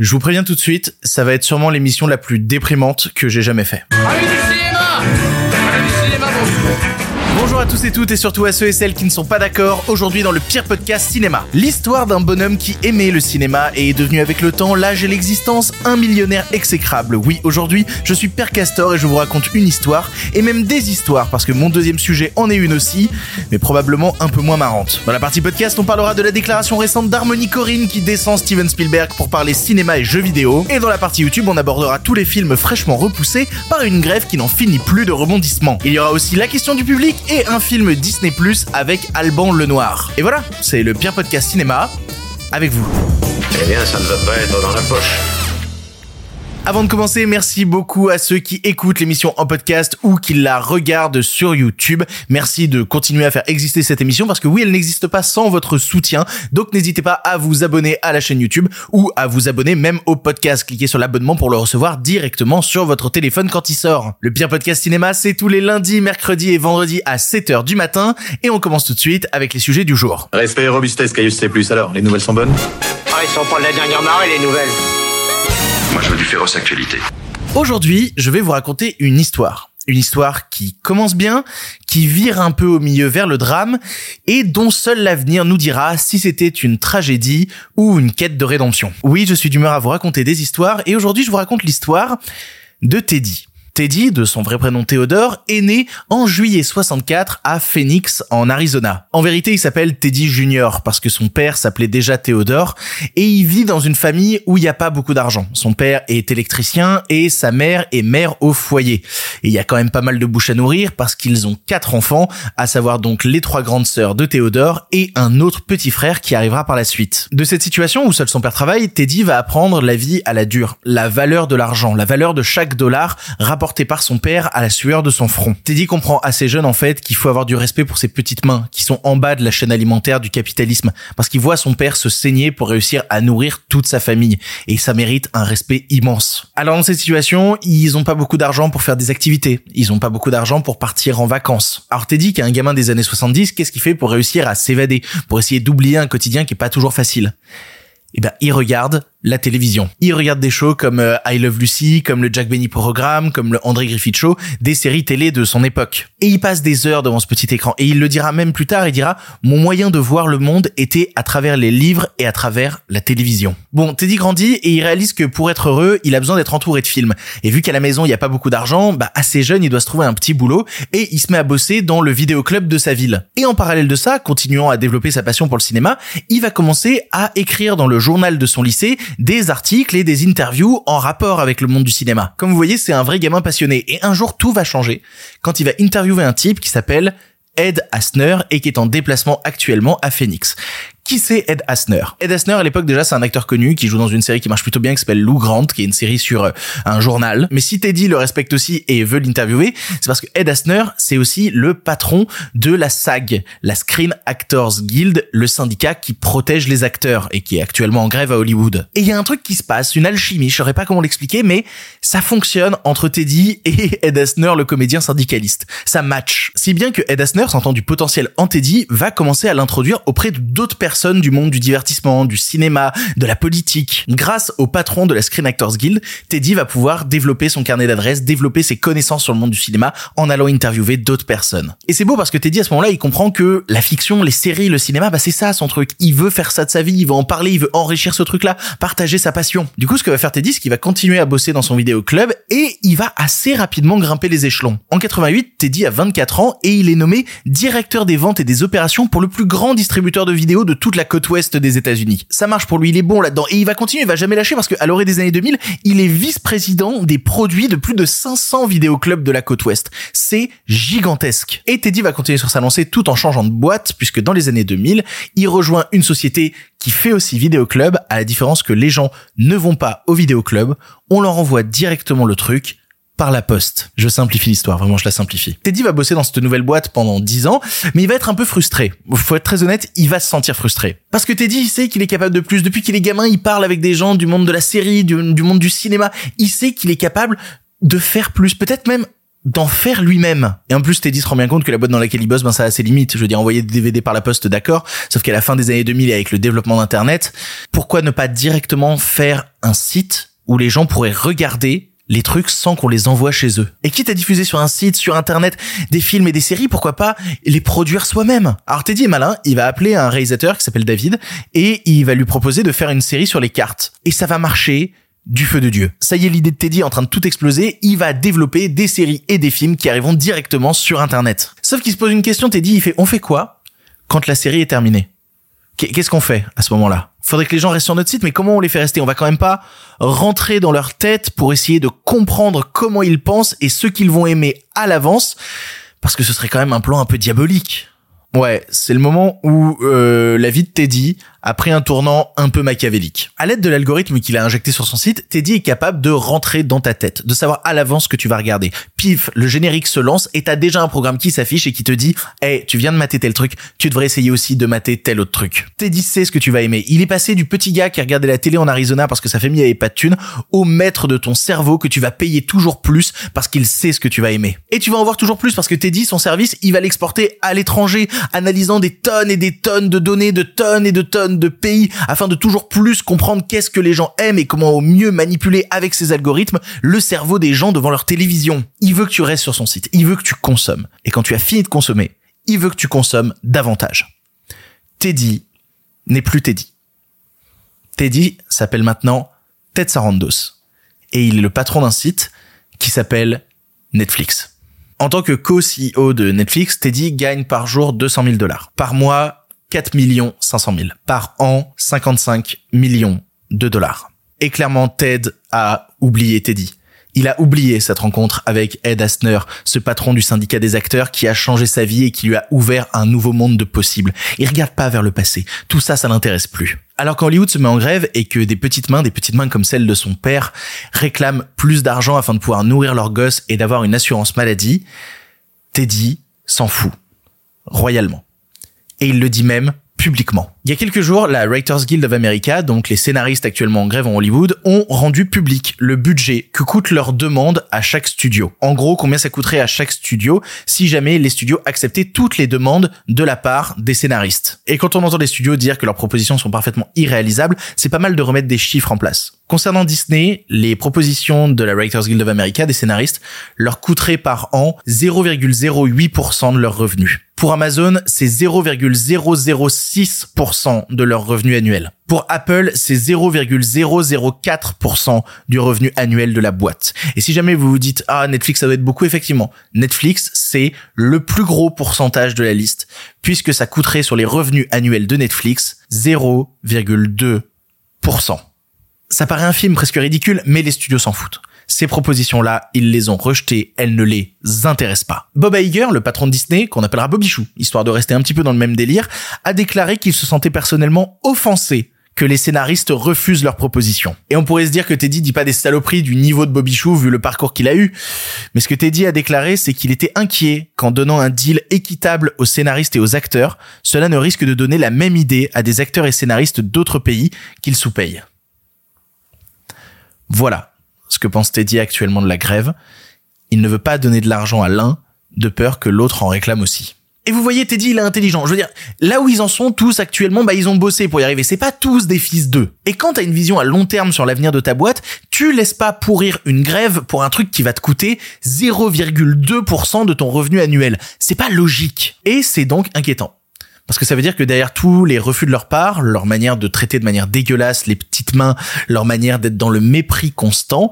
Je vous préviens tout de suite, ça va être sûrement l'émission la plus déprimante que j'ai jamais fait. À tous et toutes et surtout à ceux et celles qui ne sont pas d'accord aujourd'hui dans le pire podcast cinéma. L'histoire d'un bonhomme qui aimait le cinéma et est devenu avec le temps, l'âge et l'existence un millionnaire exécrable. Oui, aujourd'hui, je suis Père Castor et je vous raconte une histoire et même des histoires parce que mon deuxième sujet en est une aussi, mais probablement un peu moins marrante. Dans la partie podcast, on parlera de la déclaration récente d'Harmony Corinne qui descend Steven Spielberg pour parler cinéma et jeux vidéo. Et dans la partie YouTube, on abordera tous les films fraîchement repoussés par une grève qui n'en finit plus de rebondissements. Il y aura aussi la question du public et un film Disney Plus avec Alban Lenoir. Et voilà, c'est le pire podcast cinéma avec vous. Eh bien, ça ne va pas être dans la poche. Avant de commencer, merci beaucoup à ceux qui écoutent l'émission en podcast ou qui la regardent sur YouTube. Merci de continuer à faire exister cette émission parce que oui, elle n'existe pas sans votre soutien. Donc n'hésitez pas à vous abonner à la chaîne YouTube ou à vous abonner même au podcast. Cliquez sur l'abonnement pour le recevoir directement sur votre téléphone quand il sort. Le pire podcast cinéma, c'est tous les lundis, mercredis et vendredis à 7h du matin et on commence tout de suite avec les sujets du jour. Respect et robustesse, Caius C+. Alors, les nouvelles sont bonnes? Ah, ils sont pas de la dernière marée, les nouvelles Moi, je veux du féroce actualité. Aujourd'hui, je vais vous raconter une histoire. Une histoire qui commence bien, qui vire un peu au milieu vers le drame, et dont seul l'avenir nous dira si c'était une tragédie ou une quête de rédemption. Oui, je suis d'humeur à vous raconter des histoires, et aujourd'hui je vous raconte l'histoire de Teddy. Teddy, de son vrai prénom Théodore, est né en juillet 64 à Phoenix, en Arizona. En vérité, il s'appelle Teddy Junior parce que son père s'appelait déjà Théodore et il vit dans une famille où il n'y a pas beaucoup d'argent. Son père est électricien et sa mère est mère au foyer. Et il y a quand même pas mal de bouches à nourrir parce qu'ils ont quatre enfants, à savoir donc les trois grandes sœurs de Théodore et un autre petit frère qui arrivera par la suite. De cette situation où seul son père travaille, Teddy va apprendre la vie à la dure, la valeur de l'argent, la valeur de chaque dollar rapporté par son père à la sueur de son front. Teddy comprend assez jeune en fait qu'il faut avoir du respect pour ses petites mains qui sont en bas de la chaîne alimentaire du capitalisme parce qu'il voit son père se saigner pour réussir à nourrir toute sa famille et ça mérite un respect immense. Alors dans cette situation, ils ont pas beaucoup d'argent pour faire des activités, ils ont pas beaucoup d'argent pour partir en vacances. Alors Teddy qui est un gamin des années 70, qu'est-ce qu'il fait pour réussir à s'évader, pour essayer d'oublier un quotidien qui est pas toujours facile? Eh ben, il regarde la télévision. Il regarde des shows comme euh, I Love Lucy, comme le Jack Benny Programme, comme le André Griffith Show, des séries télé de son époque. Et il passe des heures devant ce petit écran. Et il le dira même plus tard, il dira, mon moyen de voir le monde était à travers les livres et à travers la télévision. Bon, Teddy grandit et il réalise que pour être heureux, il a besoin d'être entouré de films. Et vu qu'à la maison, il n'y a pas beaucoup d'argent, bah, assez jeune, il doit se trouver un petit boulot et il se met à bosser dans le vidéoclub de sa ville. Et en parallèle de ça, continuant à développer sa passion pour le cinéma, il va commencer à écrire dans le journal de son lycée des articles et des interviews en rapport avec le monde du cinéma. Comme vous voyez, c'est un vrai gamin passionné. Et un jour, tout va changer quand il va interviewer un type qui s'appelle Ed Asner et qui est en déplacement actuellement à Phoenix. Qui c'est Ed Asner? Ed Asner, à l'époque déjà, c'est un acteur connu qui joue dans une série qui marche plutôt bien, qui s'appelle Lou Grant, qui est une série sur euh, un journal. Mais si Teddy le respecte aussi et veut l'interviewer, c'est parce que Ed Asner, c'est aussi le patron de la SAG, la Screen Actors Guild, le syndicat qui protège les acteurs et qui est actuellement en grève à Hollywood. Et il y a un truc qui se passe, une alchimie, je saurais pas comment l'expliquer, mais ça fonctionne entre Teddy et Ed Asner, le comédien syndicaliste. Ça match. Si bien que Ed Asner, sentant du potentiel en Teddy, va commencer à l'introduire auprès d'autres personnes du monde du divertissement, du cinéma, de la politique. Grâce au patron de la Screen Actors Guild, Teddy va pouvoir développer son carnet d'adresses, développer ses connaissances sur le monde du cinéma en allant interviewer d'autres personnes. Et c'est beau parce que Teddy à ce moment-là, il comprend que la fiction, les séries, le cinéma, bah c'est ça son truc. Il veut faire ça de sa vie, il veut en parler, il veut enrichir ce truc-là, partager sa passion. Du coup, ce que va faire Teddy, c'est qu'il va continuer à bosser dans son vidéo club et il va assez rapidement grimper les échelons. En 88, Teddy a 24 ans et il est nommé directeur des ventes et des opérations pour le plus grand distributeur de vidéos de toute la côte ouest des États-Unis. Ça marche pour lui, il est bon là-dedans et il va continuer, il va jamais lâcher parce qu'à l'orée des années 2000, il est vice-président des produits de plus de 500 vidéoclubs de la côte ouest. C'est gigantesque. Et Teddy va continuer sur sa lancée tout en changeant de boîte puisque dans les années 2000, il rejoint une société qui fait aussi vidéoclub à la différence que les gens ne vont pas au vidéoclub, on leur envoie directement le truc par la poste. Je simplifie l'histoire, vraiment je la simplifie. Teddy va bosser dans cette nouvelle boîte pendant 10 ans, mais il va être un peu frustré. Faut être très honnête, il va se sentir frustré. Parce que Teddy, il sait qu'il est capable de plus. Depuis qu'il est gamin, il parle avec des gens du monde de la série, du, du monde du cinéma. Il sait qu'il est capable de faire plus, peut-être même d'en faire lui-même. Et en plus, Teddy se rend bien compte que la boîte dans laquelle il bosse, ben, ça a ses limites. Je veux dire, envoyer des DVD par la poste, d'accord. Sauf qu'à la fin des années 2000 et avec le développement d'Internet, pourquoi ne pas directement faire un site où les gens pourraient regarder les trucs sans qu'on les envoie chez eux. Et quitte à diffuser sur un site, sur internet, des films et des séries, pourquoi pas les produire soi-même Alors Teddy est malin, il va appeler un réalisateur qui s'appelle David et il va lui proposer de faire une série sur les cartes. Et ça va marcher du feu de Dieu. Ça y est, l'idée de Teddy en train de tout exploser, il va développer des séries et des films qui arriveront directement sur internet. Sauf qu'il se pose une question, Teddy, il fait on fait quoi quand la série est terminée? Qu'est-ce qu'on fait à ce moment-là? Faudrait que les gens restent sur notre site, mais comment on les fait rester? On va quand même pas rentrer dans leur tête pour essayer de comprendre comment ils pensent et ce qu'ils vont aimer à l'avance, parce que ce serait quand même un plan un peu diabolique. Ouais, c'est le moment où euh, la vie de Teddy a pris un tournant un peu machiavélique. À l'aide de l'algorithme qu'il a injecté sur son site, Teddy est capable de rentrer dans ta tête, de savoir à l'avance ce que tu vas regarder. Pif, le générique se lance et t'as déjà un programme qui s'affiche et qui te dit hey, tu viens de mater tel truc, tu devrais essayer aussi de mater tel autre truc." Teddy sait ce que tu vas aimer. Il est passé du petit gars qui regardait la télé en Arizona parce que sa famille avait pas de thunes au maître de ton cerveau que tu vas payer toujours plus parce qu'il sait ce que tu vas aimer. Et tu vas en voir toujours plus parce que Teddy son service, il va l'exporter à l'étranger analysant des tonnes et des tonnes de données, de tonnes et de tonnes de pays afin de toujours plus comprendre qu'est-ce que les gens aiment et comment au mieux manipuler avec ces algorithmes le cerveau des gens devant leur télévision. Il veut que tu restes sur son site, il veut que tu consommes. Et quand tu as fini de consommer, il veut que tu consommes davantage. Teddy n'est plus Teddy. Teddy s'appelle maintenant Ted Sarandos. Et il est le patron d'un site qui s'appelle Netflix. En tant que co-CEO de Netflix, Teddy gagne par jour 200 000 dollars. Par mois, 4 millions 500 000. Par an, 55 millions de dollars. Et clairement, Ted a oublié Teddy. Il a oublié cette rencontre avec Ed Asner, ce patron du syndicat des acteurs qui a changé sa vie et qui lui a ouvert un nouveau monde de possibles. Il regarde pas vers le passé. Tout ça, ça l'intéresse plus. Alors qu'Hollywood se met en grève et que des petites mains, des petites mains comme celle de son père, réclament plus d'argent afin de pouvoir nourrir leurs gosses et d'avoir une assurance maladie, Teddy s'en fout. Royalement. Et il le dit même publiquement. Il y a quelques jours, la Writers Guild of America, donc les scénaristes actuellement en grève en Hollywood, ont rendu public le budget que coûte leur demande à chaque studio. En gros, combien ça coûterait à chaque studio si jamais les studios acceptaient toutes les demandes de la part des scénaristes. Et quand on entend les studios dire que leurs propositions sont parfaitement irréalisables, c'est pas mal de remettre des chiffres en place. Concernant Disney, les propositions de la Writers Guild of America des scénaristes leur coûteraient par an 0,08% de leurs revenus. Pour Amazon, c'est 0,006% de leurs revenus annuels. Pour Apple, c'est 0,004% du revenu annuel de la boîte. Et si jamais vous vous dites, ah, Netflix, ça doit être beaucoup, effectivement. Netflix, c'est le plus gros pourcentage de la liste, puisque ça coûterait sur les revenus annuels de Netflix 0,2%. Ça paraît un film presque ridicule, mais les studios s'en foutent. Ces propositions-là, ils les ont rejetées, elles ne les intéressent pas. Bob Iger, le patron de Disney, qu'on appellera Bobichou, histoire de rester un petit peu dans le même délire, a déclaré qu'il se sentait personnellement offensé que les scénaristes refusent leurs propositions. Et on pourrait se dire que Teddy dit pas des saloperies du niveau de Bobichou vu le parcours qu'il a eu. Mais ce que Teddy a déclaré, c'est qu'il était inquiet qu'en donnant un deal équitable aux scénaristes et aux acteurs, cela ne risque de donner la même idée à des acteurs et scénaristes d'autres pays qu'ils sous-payent. Voilà ce que pense Teddy actuellement de la grève. Il ne veut pas donner de l'argent à l'un de peur que l'autre en réclame aussi. Et vous voyez, Teddy, il est intelligent. Je veux dire, là où ils en sont tous actuellement, bah, ils ont bossé pour y arriver. C'est pas tous des fils d'eux. Et quand t'as une vision à long terme sur l'avenir de ta boîte, tu laisses pas pourrir une grève pour un truc qui va te coûter 0,2% de ton revenu annuel. C'est pas logique. Et c'est donc inquiétant. Parce que ça veut dire que derrière tous les refus de leur part, leur manière de traiter de manière dégueulasse les petites mains, leur manière d'être dans le mépris constant,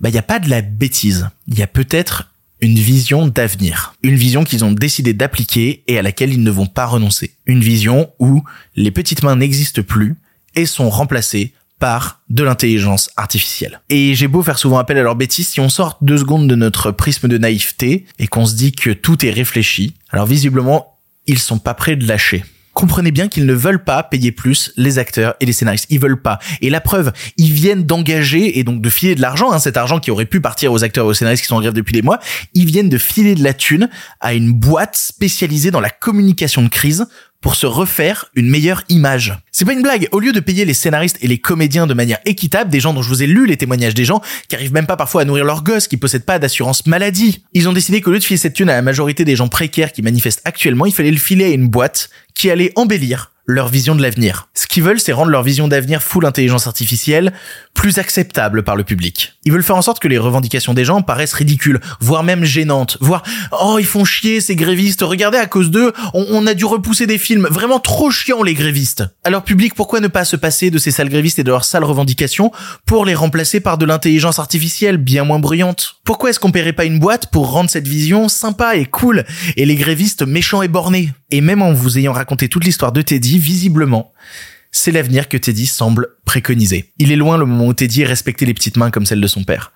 bah, il n'y a pas de la bêtise. Il y a peut-être une vision d'avenir. Une vision qu'ils ont décidé d'appliquer et à laquelle ils ne vont pas renoncer. Une vision où les petites mains n'existent plus et sont remplacées par de l'intelligence artificielle. Et j'ai beau faire souvent appel à leur bêtises, si on sort deux secondes de notre prisme de naïveté et qu'on se dit que tout est réfléchi, alors visiblement, ils sont pas prêts de lâcher. Comprenez bien qu'ils ne veulent pas payer plus les acteurs et les scénaristes. Ils veulent pas. Et la preuve, ils viennent d'engager et donc de filer de l'argent, hein, cet argent qui aurait pu partir aux acteurs et aux scénaristes qui sont en grève depuis des mois. Ils viennent de filer de la thune à une boîte spécialisée dans la communication de crise pour se refaire une meilleure image. C'est pas une blague. Au lieu de payer les scénaristes et les comédiens de manière équitable, des gens dont je vous ai lu les témoignages des gens qui arrivent même pas parfois à nourrir leurs gosses, qui possèdent pas d'assurance maladie, ils ont décidé qu'au lieu de filer cette thune à la majorité des gens précaires qui manifestent actuellement, il fallait le filer à une boîte qui allait embellir leur vision de l'avenir. Ce qu'ils veulent, c'est rendre leur vision d'avenir full intelligence artificielle plus acceptable par le public. Ils veulent faire en sorte que les revendications des gens paraissent ridicules, voire même gênantes, voire oh ils font chier ces grévistes, regardez à cause d'eux, on, a dû repousser des films, vraiment trop chiants les grévistes. Alors public, pourquoi ne pas se passer de ces sales grévistes et de leurs sales revendications pour les remplacer par de l'intelligence artificielle bien moins bruyante? Pourquoi est-ce qu'on paierait pas une boîte pour rendre cette vision sympa et cool et les grévistes méchants et bornés? Et même en vous ayant raconté toute l'histoire de Teddy, visiblement, c'est l'avenir que Teddy semble préconiser. Il est loin le moment où Teddy respectait les petites mains comme celles de son père.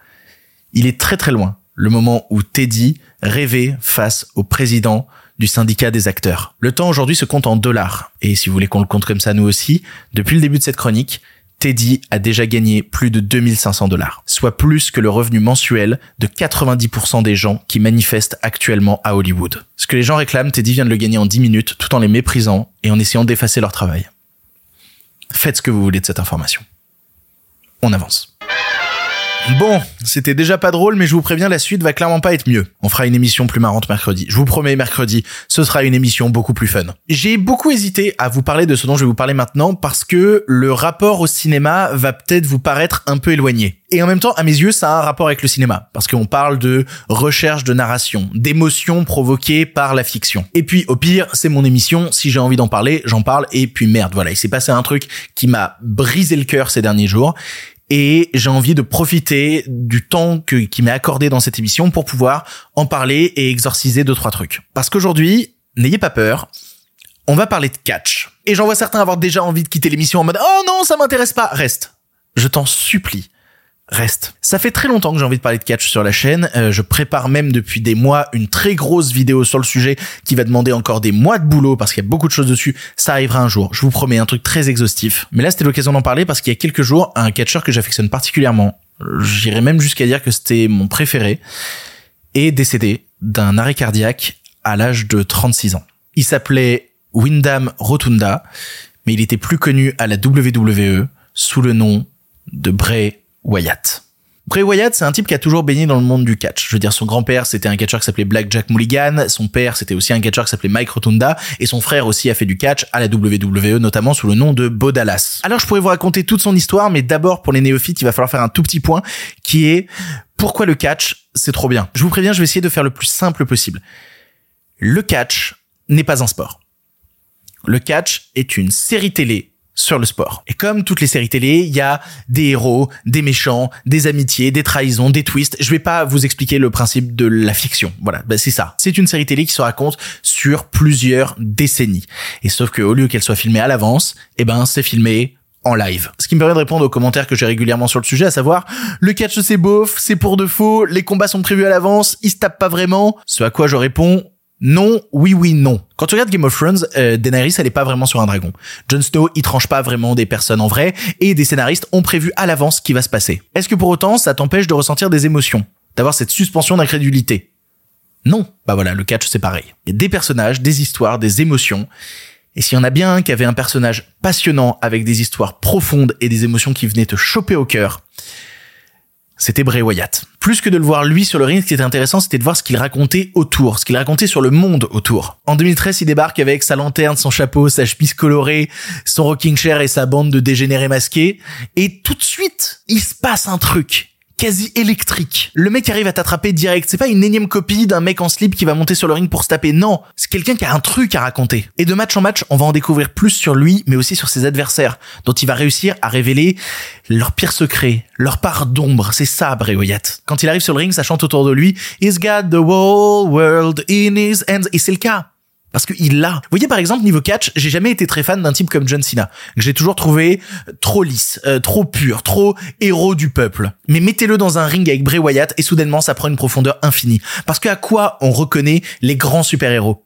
Il est très très loin le moment où Teddy rêvait face au président du syndicat des acteurs. Le temps aujourd'hui se compte en dollars. Et si vous voulez qu'on le compte comme ça nous aussi, depuis le début de cette chronique, Teddy a déjà gagné plus de 2500 dollars, soit plus que le revenu mensuel de 90% des gens qui manifestent actuellement à Hollywood. Ce que les gens réclament, Teddy vient de le gagner en 10 minutes tout en les méprisant et en essayant d'effacer leur travail. Faites ce que vous voulez de cette information. On avance. Bon, c'était déjà pas drôle, mais je vous préviens, la suite va clairement pas être mieux. On fera une émission plus marrante mercredi. Je vous promets, mercredi, ce sera une émission beaucoup plus fun. J'ai beaucoup hésité à vous parler de ce dont je vais vous parler maintenant parce que le rapport au cinéma va peut-être vous paraître un peu éloigné. Et en même temps, à mes yeux, ça a un rapport avec le cinéma, parce qu'on parle de recherche de narration, d'émotions provoquées par la fiction. Et puis, au pire, c'est mon émission, si j'ai envie d'en parler, j'en parle, et puis merde, voilà, il s'est passé un truc qui m'a brisé le cœur ces derniers jours, et j'ai envie de profiter du temps que, qui m'est accordé dans cette émission pour pouvoir en parler et exorciser deux trois trucs. Parce qu'aujourd'hui, n'ayez pas peur, on va parler de catch. Et j'en vois certains avoir déjà envie de quitter l'émission en mode "Oh non, ça m'intéresse pas." Reste. Je t'en supplie reste. Ça fait très longtemps que j'ai envie de parler de catch sur la chaîne. Euh, je prépare même depuis des mois une très grosse vidéo sur le sujet qui va demander encore des mois de boulot parce qu'il y a beaucoup de choses dessus. Ça arrivera un jour. Je vous promets un truc très exhaustif. Mais là, c'était l'occasion d'en parler parce qu'il y a quelques jours, un catcheur que j'affectionne particulièrement, j'irais même jusqu'à dire que c'était mon préféré, est décédé d'un arrêt cardiaque à l'âge de 36 ans. Il s'appelait Wyndham Rotunda, mais il était plus connu à la WWE sous le nom de Bray Wyatt. Bray Wyatt, c'est un type qui a toujours baigné dans le monde du catch. Je veux dire, son grand-père, c'était un catcheur qui s'appelait Black Jack Mulligan, son père, c'était aussi un catcheur qui s'appelait Mike Rotunda, et son frère aussi a fait du catch à la WWE, notamment sous le nom de Bo Dallas. Alors, je pourrais vous raconter toute son histoire, mais d'abord, pour les néophytes, il va falloir faire un tout petit point, qui est pourquoi le catch, c'est trop bien. Je vous préviens, je vais essayer de faire le plus simple possible. Le catch n'est pas un sport. Le catch est une série télé sur le sport. Et comme toutes les séries télé, il y a des héros, des méchants, des amitiés, des trahisons, des twists. Je vais pas vous expliquer le principe de la fiction. Voilà, ben c'est ça. C'est une série télé qui se raconte sur plusieurs décennies. Et sauf que au lieu qu'elle soit filmée à l'avance, eh ben c'est filmé en live. Ce qui me permet de répondre aux commentaires que j'ai régulièrement sur le sujet, à savoir le catch c'est beauf, c'est pour de faux, les combats sont prévus à l'avance, ils se tapent pas vraiment. Ce à quoi je réponds non, oui, oui, non. Quand tu regardes Game of Thrones, euh, Daenerys, elle est pas vraiment sur un dragon. Jon Snow, il tranche pas vraiment des personnes en vrai, et des scénaristes ont prévu à l'avance ce qui va se passer. Est-ce que pour autant, ça t'empêche de ressentir des émotions? D'avoir cette suspension d'incrédulité? Non. Bah voilà, le catch, c'est pareil. Il y a des personnages, des histoires, des émotions, et s'il y en a bien un qui avait un personnage passionnant, avec des histoires profondes et des émotions qui venaient te choper au cœur, c'était Bray Wyatt. Plus que de le voir lui sur le ring, ce qui était intéressant, c'était de voir ce qu'il racontait autour, ce qu'il racontait sur le monde autour. En 2013, il débarque avec sa lanterne, son chapeau, sa chemise colorée, son rocking chair et sa bande de dégénérés masqués. Et tout de suite, il se passe un truc quasi électrique. Le mec arrive à t'attraper direct. C'est pas une énième copie d'un mec en slip qui va monter sur le ring pour se taper. Non, c'est quelqu'un qui a un truc à raconter. Et de match en match, on va en découvrir plus sur lui, mais aussi sur ses adversaires, dont il va réussir à révéler leurs pires secrets, leur part d'ombre. C'est ça, Bray Wyatt. Quand il arrive sur le ring, ça chante autour de lui. He's got the whole world in his hands. Et c'est le cas. Parce qu'il l'a. Vous voyez par exemple niveau catch, j'ai jamais été très fan d'un type comme John Cena, que j'ai toujours trouvé trop lisse, euh, trop pur, trop héros du peuple. Mais mettez-le dans un ring avec Bray Wyatt et soudainement ça prend une profondeur infinie. Parce que à quoi on reconnaît les grands super-héros?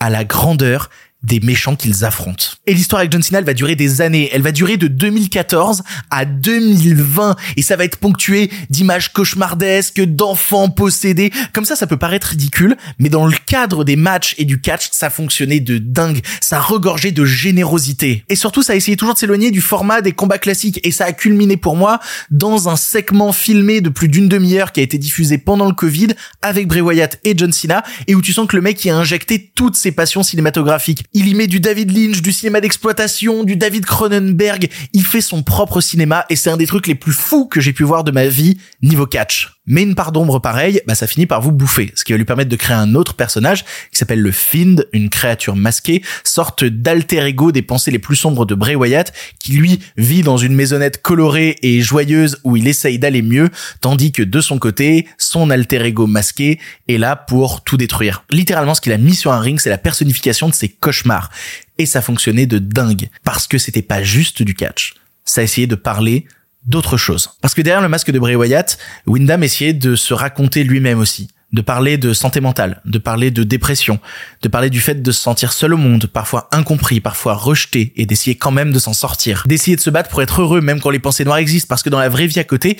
À la grandeur des méchants qu'ils affrontent. Et l'histoire avec John Cena, elle va durer des années. Elle va durer de 2014 à 2020. Et ça va être ponctué d'images cauchemardesques, d'enfants possédés. Comme ça, ça peut paraître ridicule, mais dans le cadre des matchs et du catch, ça fonctionnait de dingue. Ça regorgeait de générosité. Et surtout, ça a essayé toujours de s'éloigner du format des combats classiques. Et ça a culminé pour moi dans un segment filmé de plus d'une demi-heure qui a été diffusé pendant le Covid avec Bray Wyatt et John Cena et où tu sens que le mec y a injecté toutes ses passions cinématographiques. Il y met du David Lynch, du cinéma d'exploitation, du David Cronenberg. Il fait son propre cinéma et c'est un des trucs les plus fous que j'ai pu voir de ma vie niveau catch. Mais une part d'ombre pareille, bah ça finit par vous bouffer, ce qui va lui permettre de créer un autre personnage qui s'appelle le Find, une créature masquée, sorte d'alter ego des pensées les plus sombres de Bray Wyatt, qui lui vit dans une maisonnette colorée et joyeuse où il essaye d'aller mieux, tandis que de son côté, son alter ego masqué est là pour tout détruire. Littéralement, ce qu'il a mis sur un ring, c'est la personnification de ses cauchemars. Et ça fonctionnait de dingue, parce que c'était pas juste du catch. Ça essayait de parler d'autre chose. Parce que derrière le masque de Bray Wyatt, Wyndham essayait de se raconter lui-même aussi de parler de santé mentale, de parler de dépression, de parler du fait de se sentir seul au monde, parfois incompris, parfois rejeté, et d'essayer quand même de s'en sortir, d'essayer de se battre pour être heureux même quand les pensées noires existent, parce que dans la vraie vie à côté,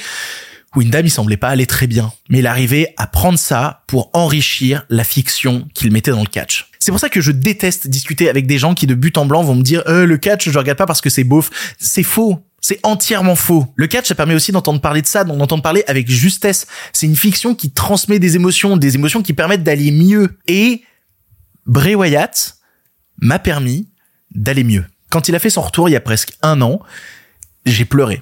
Wyndham il semblait pas aller très bien, mais il arrivait à prendre ça pour enrichir la fiction qu'il mettait dans le catch. C'est pour ça que je déteste discuter avec des gens qui de but en blanc vont me dire euh, le catch je regarde pas parce que c'est beauf. C'est faux. C'est entièrement faux. Le catch, ça permet aussi d'entendre parler de ça, d'entendre parler avec justesse. C'est une fiction qui transmet des émotions, des émotions qui permettent d'aller mieux. Et Bray Wyatt m'a permis d'aller mieux. Quand il a fait son retour il y a presque un an, j'ai pleuré.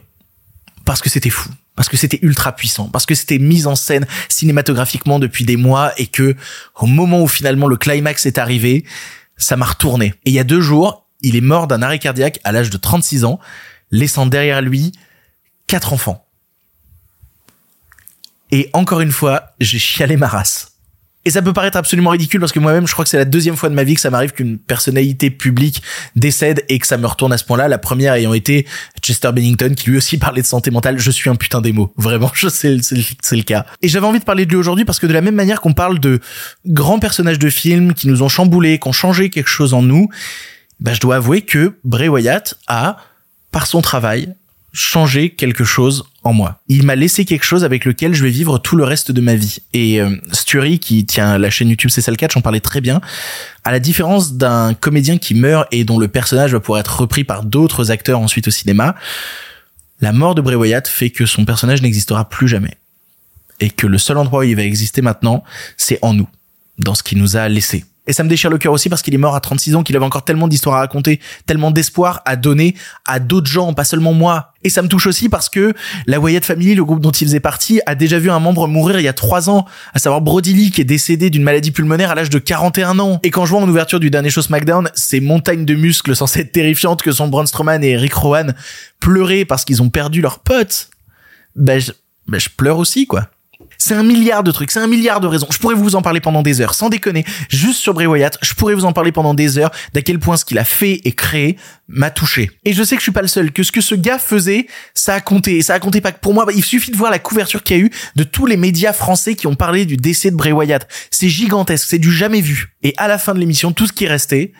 Parce que c'était fou. Parce que c'était ultra puissant. Parce que c'était mis en scène cinématographiquement depuis des mois et que au moment où finalement le climax est arrivé, ça m'a retourné. Et il y a deux jours, il est mort d'un arrêt cardiaque à l'âge de 36 ans laissant derrière lui quatre enfants. Et encore une fois, j'ai chialé ma race. Et ça peut paraître absolument ridicule parce que moi-même, je crois que c'est la deuxième fois de ma vie que ça m'arrive qu'une personnalité publique décède et que ça me retourne à ce point-là. La première ayant été Chester Bennington qui lui aussi parlait de santé mentale. Je suis un putain d'émo. Vraiment, je sais, c'est le cas. Et j'avais envie de parler de lui aujourd'hui parce que de la même manière qu'on parle de grands personnages de films qui nous ont chamboulés, qui ont changé quelque chose en nous, bah, je dois avouer que Bray Wyatt a par son travail, changer quelque chose en moi. Il m'a laissé quelque chose avec lequel je vais vivre tout le reste de ma vie. Et euh, qui tient la chaîne YouTube C'est ça le catch, en parlait très bien. À la différence d'un comédien qui meurt et dont le personnage va pouvoir être repris par d'autres acteurs ensuite au cinéma, la mort de Bray Wyatt fait que son personnage n'existera plus jamais. Et que le seul endroit où il va exister maintenant, c'est en nous, dans ce qu'il nous a laissé. Et ça me déchire le cœur aussi parce qu'il est mort à 36 ans, qu'il avait encore tellement d'histoires à raconter, tellement d'espoir à donner à d'autres gens, pas seulement moi. Et ça me touche aussi parce que la Wyatt Family, le groupe dont il faisait partie, a déjà vu un membre mourir il y a trois ans, à savoir Brody Lee, qui est décédé d'une maladie pulmonaire à l'âge de 41 ans. Et quand je vois en ouverture du dernier show SmackDown, ces montagnes de muscles censées être terrifiantes que sont Braun Strowman et Rick Rowan pleurer parce qu'ils ont perdu leur pote, ben je, ben je pleure aussi, quoi. C'est un milliard de trucs, c'est un milliard de raisons. Je pourrais vous en parler pendant des heures, sans déconner. Juste sur Bray Wyatt, je pourrais vous en parler pendant des heures d'à quel point ce qu'il a fait et créé m'a touché. Et je sais que je suis pas le seul, que ce que ce gars faisait, ça a compté. Et ça a compté pas que pour moi. Il suffit de voir la couverture qu'il y a eu de tous les médias français qui ont parlé du décès de Bray Wyatt. C'est gigantesque, c'est du jamais vu. Et à la fin de l'émission, tout ce qui restait,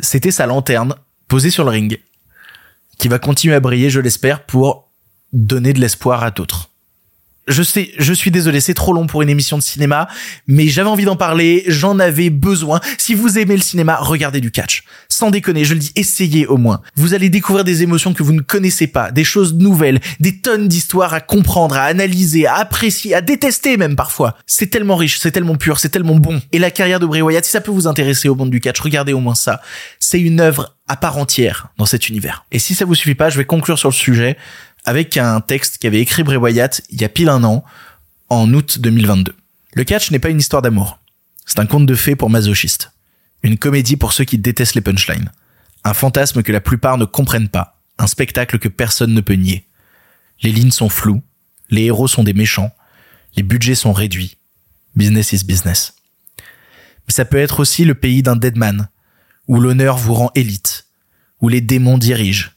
c'était sa lanterne posée sur le ring, qui va continuer à briller, je l'espère, pour donner de l'espoir à d'autres je sais, je suis désolé, c'est trop long pour une émission de cinéma, mais j'avais envie d'en parler, j'en avais besoin. Si vous aimez le cinéma, regardez du catch. Sans déconner, je le dis, essayez au moins. Vous allez découvrir des émotions que vous ne connaissez pas, des choses nouvelles, des tonnes d'histoires à comprendre, à analyser, à apprécier, à détester même parfois. C'est tellement riche, c'est tellement pur, c'est tellement bon. Et la carrière de Bray si ça peut vous intéresser au monde du catch, regardez au moins ça. C'est une œuvre à part entière dans cet univers. Et si ça vous suffit pas, je vais conclure sur le sujet avec un texte qu'avait écrit Bray Wyatt il y a pile un an, en août 2022. Le catch n'est pas une histoire d'amour. C'est un conte de fées pour masochistes. Une comédie pour ceux qui détestent les punchlines. Un fantasme que la plupart ne comprennent pas. Un spectacle que personne ne peut nier. Les lignes sont floues. Les héros sont des méchants. Les budgets sont réduits. Business is business. Mais ça peut être aussi le pays d'un deadman, où l'honneur vous rend élite, où les démons dirigent,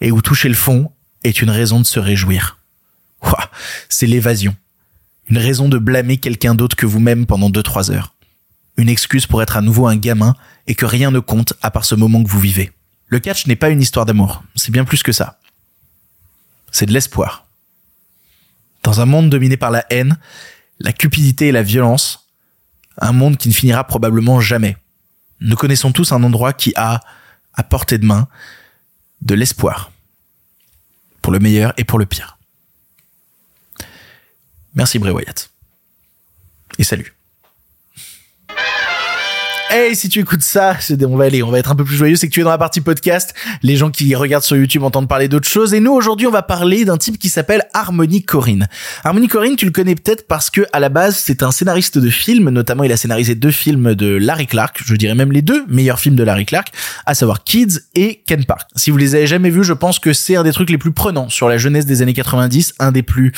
et où toucher le fond est une raison de se réjouir. C'est l'évasion. Une raison de blâmer quelqu'un d'autre que vous-même pendant deux trois heures. Une excuse pour être à nouveau un gamin et que rien ne compte à part ce moment que vous vivez. Le catch n'est pas une histoire d'amour, c'est bien plus que ça. C'est de l'espoir. Dans un monde dominé par la haine, la cupidité et la violence, un monde qui ne finira probablement jamais. Nous connaissons tous un endroit qui a, à portée de main, de l'espoir. Pour le meilleur et pour le pire. Merci Bray Wyatt. Et salut. Hey, si tu écoutes ça, on va aller, on va être un peu plus joyeux, c'est que tu es dans la partie podcast. Les gens qui regardent sur YouTube entendent parler d'autres choses. Et nous, aujourd'hui, on va parler d'un type qui s'appelle Harmony Corinne. Harmony Corinne, tu le connais peut-être parce que, à la base, c'est un scénariste de films. Notamment, il a scénarisé deux films de Larry Clark. Je dirais même les deux meilleurs films de Larry Clark, à savoir Kids et Ken Park. Si vous les avez jamais vus, je pense que c'est un des trucs les plus prenants sur la jeunesse des années 90, un des plus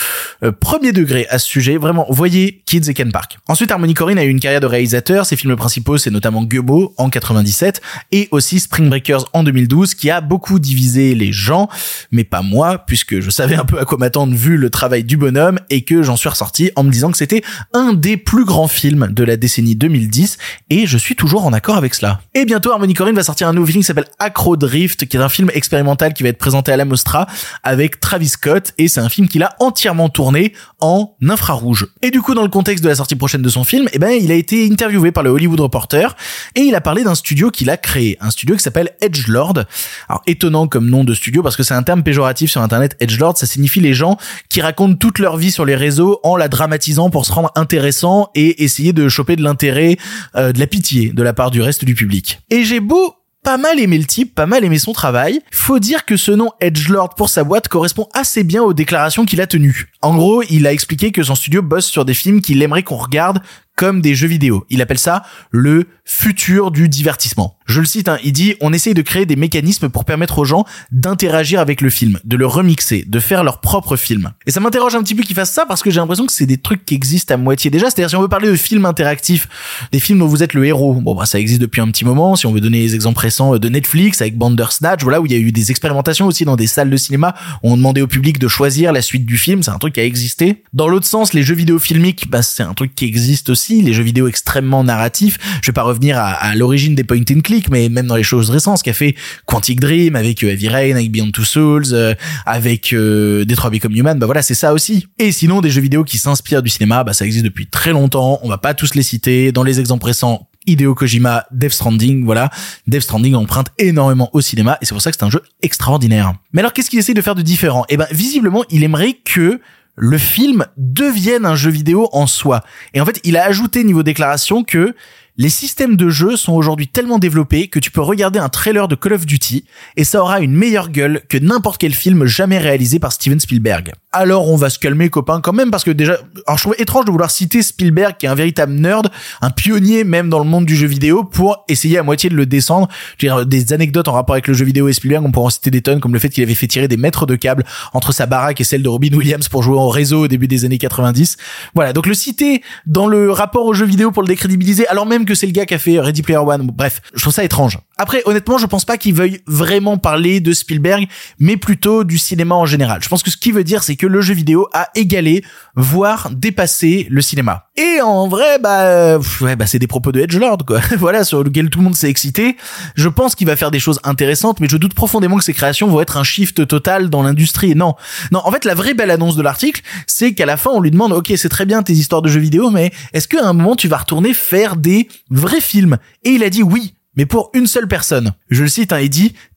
euh, premiers degrés à ce sujet. Vraiment, voyez Kids et Ken Park. Ensuite, Harmony Corinne a eu une carrière de réalisateur. Ses films principaux, c'est notamment Gummo en 97 et aussi Spring Breakers en 2012 qui a beaucoup divisé les gens, mais pas moi puisque je savais un peu à quoi m'attendre vu le travail du bonhomme et que j'en suis ressorti en me disant que c'était un des plus grands films de la décennie 2010 et je suis toujours en accord avec cela. Et bientôt Harmony Corinne va sortir un nouveau film qui s'appelle Acro Drift qui est un film expérimental qui va être présenté à la Mostra avec Travis Scott et c'est un film qu'il a entièrement tourné en infrarouge. Et du coup dans le contexte de la sortie prochaine de son film, eh ben il a été interviewé par le Hollywood Reporter et il a parlé d'un studio qu'il a créé, un studio qui s'appelle Edgelord. Alors étonnant comme nom de studio parce que c'est un terme péjoratif sur internet. Edgelord, ça signifie les gens qui racontent toute leur vie sur les réseaux en la dramatisant pour se rendre intéressant et essayer de choper de l'intérêt, euh, de la pitié de la part du reste du public. Et j'ai beau pas mal aimé le type, pas mal aimé son travail. Faut dire que ce nom Edgelord pour sa boîte correspond assez bien aux déclarations qu'il a tenues. En gros, il a expliqué que son studio bosse sur des films qu'il aimerait qu'on regarde comme des jeux vidéo. Il appelle ça le futur du divertissement. Je le cite, hein, il dit on essaye de créer des mécanismes pour permettre aux gens d'interagir avec le film, de le remixer, de faire leur propre film. Et ça m'interroge un petit peu qu'ils fassent ça parce que j'ai l'impression que c'est des trucs qui existent à moitié déjà. C'est-à-dire si on veut parler de films interactifs, des films dont vous êtes le héros, bon bah ça existe depuis un petit moment. Si on veut donner les exemples récents de Netflix avec Bandersnatch, voilà où il y a eu des expérimentations aussi dans des salles de cinéma où on demandait au public de choisir la suite du film. C'est un truc qui a existé. Dans l'autre sens, les jeux vidéo filmiques, bah c'est un truc qui existe aussi. Les jeux vidéo extrêmement narratifs. Je vais pas revenir à, l'origine des point and click, mais même dans les choses récentes, ce qu'a fait Quantic Dream avec euh, Heavy Rain, avec Beyond Two Souls, euh, avec euh, Detroit Become Human, bah voilà, c'est ça aussi. Et sinon, des jeux vidéo qui s'inspirent du cinéma, bah ça existe depuis très longtemps. On va pas tous les citer. Dans les exemples récents, Hideo Kojima, Death Stranding, voilà. Death Stranding emprunte énormément au cinéma et c'est pour ça que c'est un jeu extraordinaire. Mais alors qu'est-ce qu'il essaie de faire de différent? Eh ben visiblement, il aimerait que le film devienne un jeu vidéo en soi. Et en fait, il a ajouté niveau déclaration que les systèmes de jeu sont aujourd'hui tellement développés que tu peux regarder un trailer de Call of Duty et ça aura une meilleure gueule que n'importe quel film jamais réalisé par Steven Spielberg. Alors on va se calmer copains quand même parce que déjà, alors je trouve étrange de vouloir citer Spielberg qui est un véritable nerd, un pionnier même dans le monde du jeu vidéo pour essayer à moitié de le descendre. Je veux dire, des anecdotes en rapport avec le jeu vidéo et Spielberg, on pourrait en citer des tonnes comme le fait qu'il avait fait tirer des mètres de câbles entre sa baraque et celle de Robin Williams pour jouer en réseau au début des années 90. Voilà, donc le citer dans le rapport au jeu vidéo pour le décrédibiliser alors même que c'est le gars qui a fait Ready Player One. Bref, je trouve ça étrange. Après, honnêtement, je pense pas qu'il veuille vraiment parler de Spielberg, mais plutôt du cinéma en général. Je pense que ce qu'il veut dire, c'est que le jeu vidéo a égalé, voire dépassé le cinéma. Et en vrai, bah, euh, ouais, bah, c'est des propos de Edgelord, quoi. voilà, sur lequel tout le monde s'est excité. Je pense qu'il va faire des choses intéressantes, mais je doute profondément que ses créations vont être un shift total dans l'industrie. Non. Non, en fait, la vraie belle annonce de l'article, c'est qu'à la fin, on lui demande, OK, c'est très bien tes histoires de jeux vidéo, mais est-ce qu'à un moment, tu vas retourner faire des vrais films? Et il a dit oui mais pour une seule personne. Je le cite, hein, il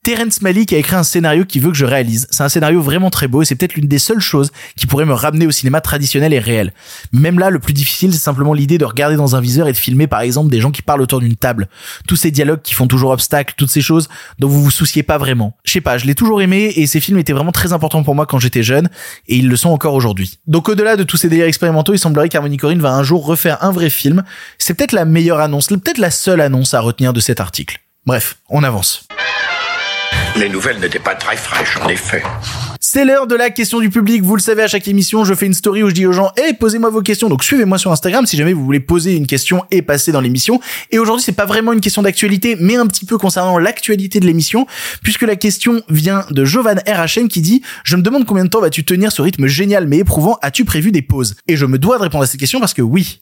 Terrence Malick a écrit un scénario qui veut que je réalise. C'est un scénario vraiment très beau et c'est peut-être l'une des seules choses qui pourrait me ramener au cinéma traditionnel et réel. Même là, le plus difficile, c'est simplement l'idée de regarder dans un viseur et de filmer par exemple des gens qui parlent autour d'une table. Tous ces dialogues qui font toujours obstacle, toutes ces choses dont vous vous souciez pas vraiment. Je sais pas, je l'ai toujours aimé et ces films étaient vraiment très importants pour moi quand j'étais jeune et ils le sont encore aujourd'hui. Donc au-delà de tous ces délires expérimentaux, il semblerait qu'Harmony Corinne va un jour refaire un vrai film. C'est peut-être la meilleure annonce, peut-être la seule annonce à retenir de cet article. Bref, on avance. Les nouvelles n'étaient pas très fraîches, en effet. C'est l'heure de la question du public. Vous le savez, à chaque émission, je fais une story où je dis aux gens, hey, posez-moi vos questions. Donc, suivez-moi sur Instagram si jamais vous voulez poser une question et passer dans l'émission. Et aujourd'hui, c'est pas vraiment une question d'actualité, mais un petit peu concernant l'actualité de l'émission, puisque la question vient de Jovan RHN qui dit, je me demande combien de temps vas-tu tenir ce rythme génial mais éprouvant? As-tu prévu des pauses? Et je me dois de répondre à cette question parce que oui.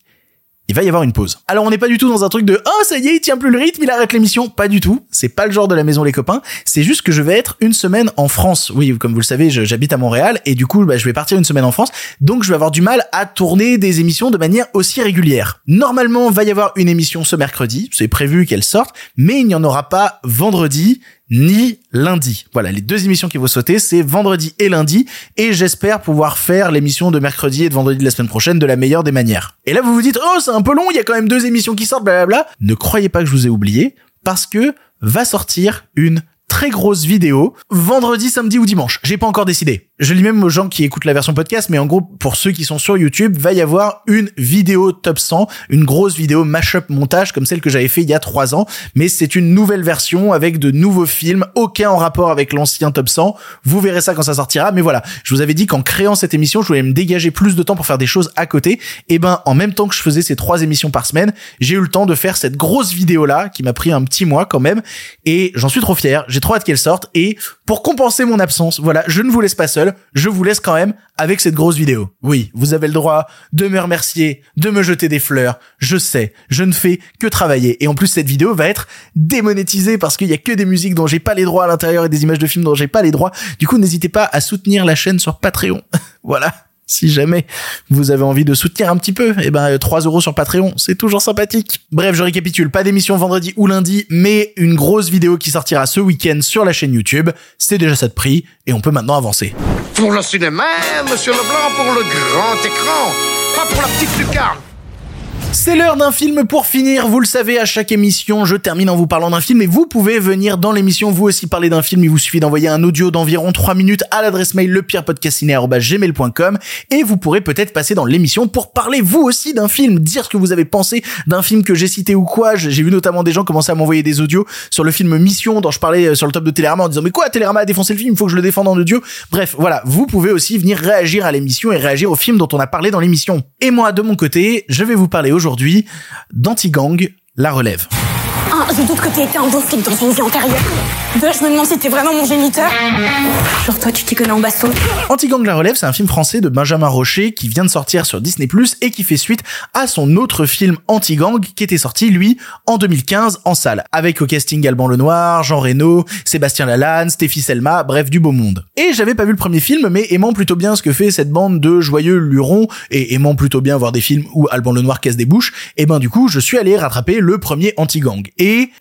Il va y avoir une pause. Alors on n'est pas du tout dans un truc de oh ça y est, il tient plus le rythme, il arrête l'émission. Pas du tout. C'est pas le genre de la maison les copains. C'est juste que je vais être une semaine en France. Oui, comme vous le savez, j'habite à Montréal et du coup, bah, je vais partir une semaine en France. Donc je vais avoir du mal à tourner des émissions de manière aussi régulière. Normalement, va y avoir une émission ce mercredi. C'est prévu qu'elle sorte, mais il n'y en aura pas vendredi ni lundi. Voilà, les deux émissions qui vont sauter, c'est vendredi et lundi, et j'espère pouvoir faire l'émission de mercredi et de vendredi de la semaine prochaine de la meilleure des manières. Et là, vous vous dites, oh, c'est un peu long, il y a quand même deux émissions qui sortent, blablabla. Ne croyez pas que je vous ai oublié, parce que va sortir une très grosse vidéo vendredi, samedi ou dimanche. J'ai pas encore décidé. Je lis même aux gens qui écoutent la version podcast, mais en gros, pour ceux qui sont sur YouTube, va y avoir une vidéo top 100, une grosse vidéo mashup montage comme celle que j'avais fait il y a trois ans, mais c'est une nouvelle version avec de nouveaux films, aucun en rapport avec l'ancien top 100. Vous verrez ça quand ça sortira, mais voilà. Je vous avais dit qu'en créant cette émission, je voulais me dégager plus de temps pour faire des choses à côté. Et ben, en même temps que je faisais ces trois émissions par semaine, j'ai eu le temps de faire cette grosse vidéo là, qui m'a pris un petit mois quand même, et j'en suis trop fier trop hâte qu'elle sorte et pour compenser mon absence, voilà, je ne vous laisse pas seul, je vous laisse quand même avec cette grosse vidéo. Oui, vous avez le droit de me remercier, de me jeter des fleurs, je sais, je ne fais que travailler et en plus cette vidéo va être démonétisée parce qu'il y a que des musiques dont j'ai pas les droits à l'intérieur et des images de films dont j'ai pas les droits. Du coup, n'hésitez pas à soutenir la chaîne sur Patreon. voilà si jamais vous avez envie de soutenir un petit peu, eh ben 3 euros sur Patreon, c'est toujours sympathique. Bref, je récapitule, pas d'émission vendredi ou lundi, mais une grosse vidéo qui sortira ce week-end sur la chaîne YouTube. C'est déjà ça de prix et on peut maintenant avancer. Pour le cinéma, Monsieur Leblanc, pour le grand écran, pas pour la petite lucarne. C'est l'heure d'un film pour finir. Vous le savez, à chaque émission, je termine en vous parlant d'un film et vous pouvez venir dans l'émission vous aussi parler d'un film. Il vous suffit d'envoyer un audio d'environ 3 minutes à l'adresse mail lepierrepodcastiné.gmail.com et vous pourrez peut-être passer dans l'émission pour parler vous aussi d'un film, dire ce que vous avez pensé d'un film que j'ai cité ou quoi. J'ai vu notamment des gens commencer à m'envoyer des audios sur le film Mission dont je parlais euh, sur le top de Télérama en disant mais quoi, Télérama a défoncé le film, il faut que je le défende en audio. Bref, voilà, vous pouvez aussi venir réagir à l'émission et réagir au film dont on a parlé dans l'émission. Et moi, de mon côté, je vais vous parler aujourd'hui d'Antigang, la relève. Je doute que tu été un beau dans une vie antérieure. Je me demande si t'es vraiment mon géniteur. Genre, toi, tu t'y connais en baston. Anti-Gang la relève, c'est un film français de Benjamin Rocher qui vient de sortir sur Disney+, et qui fait suite à son autre film Anti-Gang qui était sorti, lui, en 2015 en salle. Avec au casting Alban Lenoir, Jean Reno, Sébastien Lalanne, Stéphie Selma, bref, du beau monde. Et j'avais pas vu le premier film, mais aimant plutôt bien ce que fait cette bande de joyeux lurons, et aimant plutôt bien voir des films où Alban Lenoir casse des bouches, et ben du coup, je suis allé rattraper le premier Anti-Gang.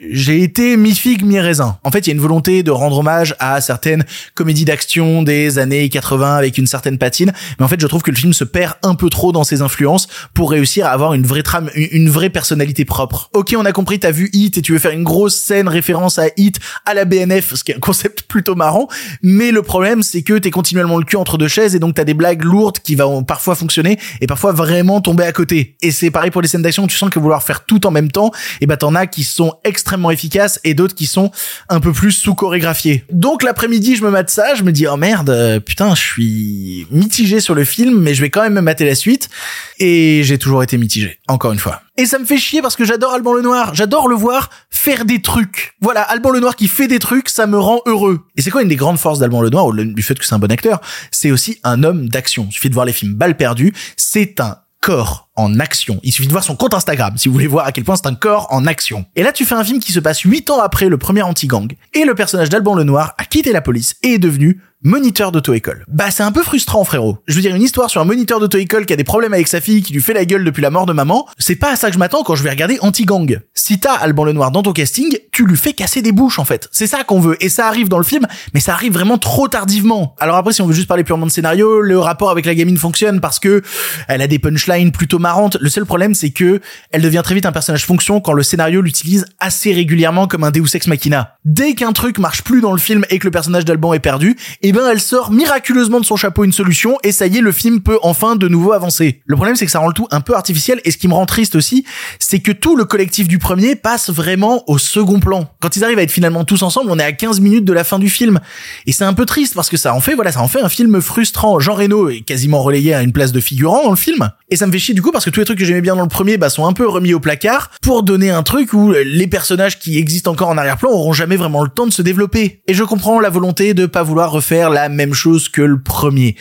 J'ai été mi-figue, mi-raisin. En fait, il y a une volonté de rendre hommage à certaines comédies d'action des années 80 avec une certaine patine, mais en fait, je trouve que le film se perd un peu trop dans ses influences pour réussir à avoir une vraie trame, une vraie personnalité propre. Ok, on a compris, t'as vu Hit et tu veux faire une grosse scène référence à Hit, à la BNF, ce qui est un concept plutôt marrant, mais le problème, c'est que t'es continuellement le cul entre deux chaises et donc t'as des blagues lourdes qui vont parfois fonctionner et parfois vraiment tomber à côté. Et c'est pareil pour les scènes d'action, tu sens que vouloir faire tout en même temps, et bah t'en as qui sont extrêmement efficaces et d'autres qui sont un peu plus sous chorégraphié. Donc l'après-midi, je me mate ça, je me dis oh merde, euh, putain, je suis mitigé sur le film, mais je vais quand même me mater la suite. Et j'ai toujours été mitigé, encore une fois. Et ça me fait chier parce que j'adore Alban Lenoir, j'adore le voir faire des trucs. Voilà, Alban Lenoir qui fait des trucs, ça me rend heureux. Et c'est quoi une des grandes forces d'Alban Lenoir, au du fait que c'est un bon acteur, c'est aussi un homme d'action. Il suffit de voir les films Balles perdues, c'est un corps en action. Il suffit de voir son compte Instagram si vous voulez voir à quel point c'est un corps en action. Et là, tu fais un film qui se passe 8 ans après le premier anti-gang, et le personnage d'Alban Lenoir a quitté la police et est devenu moniteur d'auto-école. Bah c'est un peu frustrant frérot. Je veux dire une histoire sur un moniteur d'auto-école qui a des problèmes avec sa fille, qui lui fait la gueule depuis la mort de maman, c'est pas à ça que je m'attends quand je vais regarder Anti-Gang. Si t'as Alban Lenoir dans ton casting, tu lui fais casser des bouches en fait. C'est ça qu'on veut et ça arrive dans le film, mais ça arrive vraiment trop tardivement. Alors après si on veut juste parler purement de scénario, le rapport avec la gamine fonctionne parce que elle a des punchlines plutôt marrantes. Le seul problème c'est que elle devient très vite un personnage fonction quand le scénario l'utilise assez régulièrement comme un Deus ex machina. Dès qu'un truc marche plus dans le film et que le personnage d'Alban est perdu, eh ben elle sort miraculeusement de son chapeau une solution et ça y est, le film peut enfin de nouveau avancer. Le problème c'est que ça rend le tout un peu artificiel et ce qui me rend triste aussi, c'est que tout le collectif du premier passe vraiment au second plan. Quand ils arrivent à être finalement tous ensemble, on est à 15 minutes de la fin du film et c'est un peu triste parce que ça en fait voilà, ça en fait un film frustrant. Jean Reno est quasiment relayé à une place de figurant dans le film et ça me fait chier du coup parce que tous les trucs que j'aimais bien dans le premier bah, sont un peu remis au placard pour donner un truc où les personnages qui existent encore en arrière-plan auront jamais vraiment le temps de se développer. Et je comprends la volonté de pas vouloir refaire faire la même chose que le premier.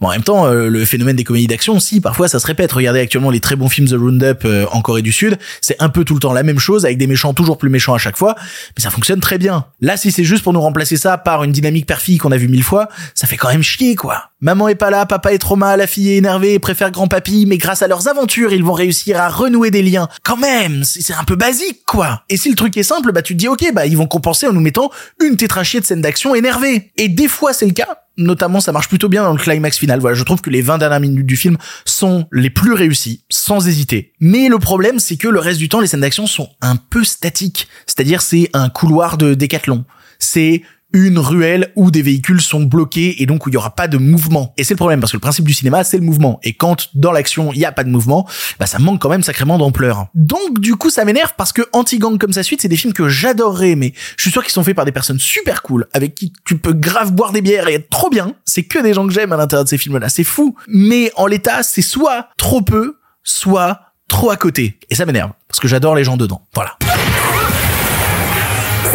Bon, en même temps, euh, le phénomène des comédies d'action, si parfois ça se répète. Regardez actuellement les très bons films The Roundup euh, en Corée du Sud, c'est un peu tout le temps la même chose avec des méchants toujours plus méchants à chaque fois, mais ça fonctionne très bien. Là, si c'est juste pour nous remplacer ça par une dynamique père-fille qu'on a vu mille fois, ça fait quand même chier quoi. Maman est pas là, papa est trop mal, la fille est énervée, préfère grand-papy, mais grâce à leurs aventures, ils vont réussir à renouer des liens. Quand même, c'est un peu basique, quoi. Et si le truc est simple, bah tu te dis, ok, bah ils vont compenser en nous mettant une tétrachie de scènes d'action énervées. Et des fois, c'est le cas. Notamment, ça marche plutôt bien dans le climax final. Voilà, je trouve que les 20 dernières minutes du film sont les plus réussies, sans hésiter. Mais le problème, c'est que le reste du temps, les scènes d'action sont un peu statiques. C'est-à-dire, c'est un couloir de décathlon. C'est une ruelle où des véhicules sont bloqués et donc où il y aura pas de mouvement. Et c'est le problème parce que le principe du cinéma c'est le mouvement et quand dans l'action il y a pas de mouvement, bah ça manque quand même sacrément d'ampleur. Donc du coup ça m'énerve parce que Anti-Gang comme sa suite c'est des films que j'adorerais aimer. Je suis sûr qu'ils sont faits par des personnes super cool avec qui tu peux grave boire des bières et être trop bien. C'est que des gens que j'aime à l'intérieur de ces films là, c'est fou. Mais en l'état c'est soit trop peu, soit trop à côté. Et ça m'énerve parce que j'adore les gens dedans. Voilà.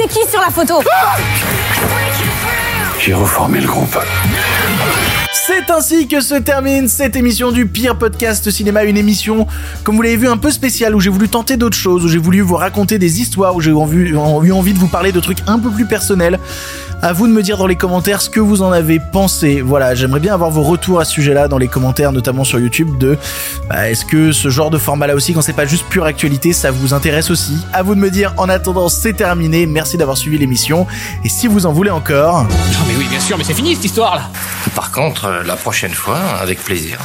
C'est qui sur la photo J'ai reformé le groupe. C'est ainsi que se termine cette émission du pire podcast cinéma, une émission, comme vous l'avez vu, un peu spéciale, où j'ai voulu tenter d'autres choses, où j'ai voulu vous raconter des histoires, où j'ai eu envie, eu envie de vous parler de trucs un peu plus personnels. À vous de me dire dans les commentaires ce que vous en avez pensé. Voilà, j'aimerais bien avoir vos retours à ce sujet-là dans les commentaires, notamment sur YouTube, de bah, est-ce que ce genre de format-là aussi, quand c'est pas juste pure actualité, ça vous intéresse aussi? À vous de me dire. En attendant, c'est terminé. Merci d'avoir suivi l'émission. Et si vous en voulez encore, Non mais oui, bien sûr, mais c'est fini cette histoire là Par contre, euh, la prochaine fois, avec plaisir.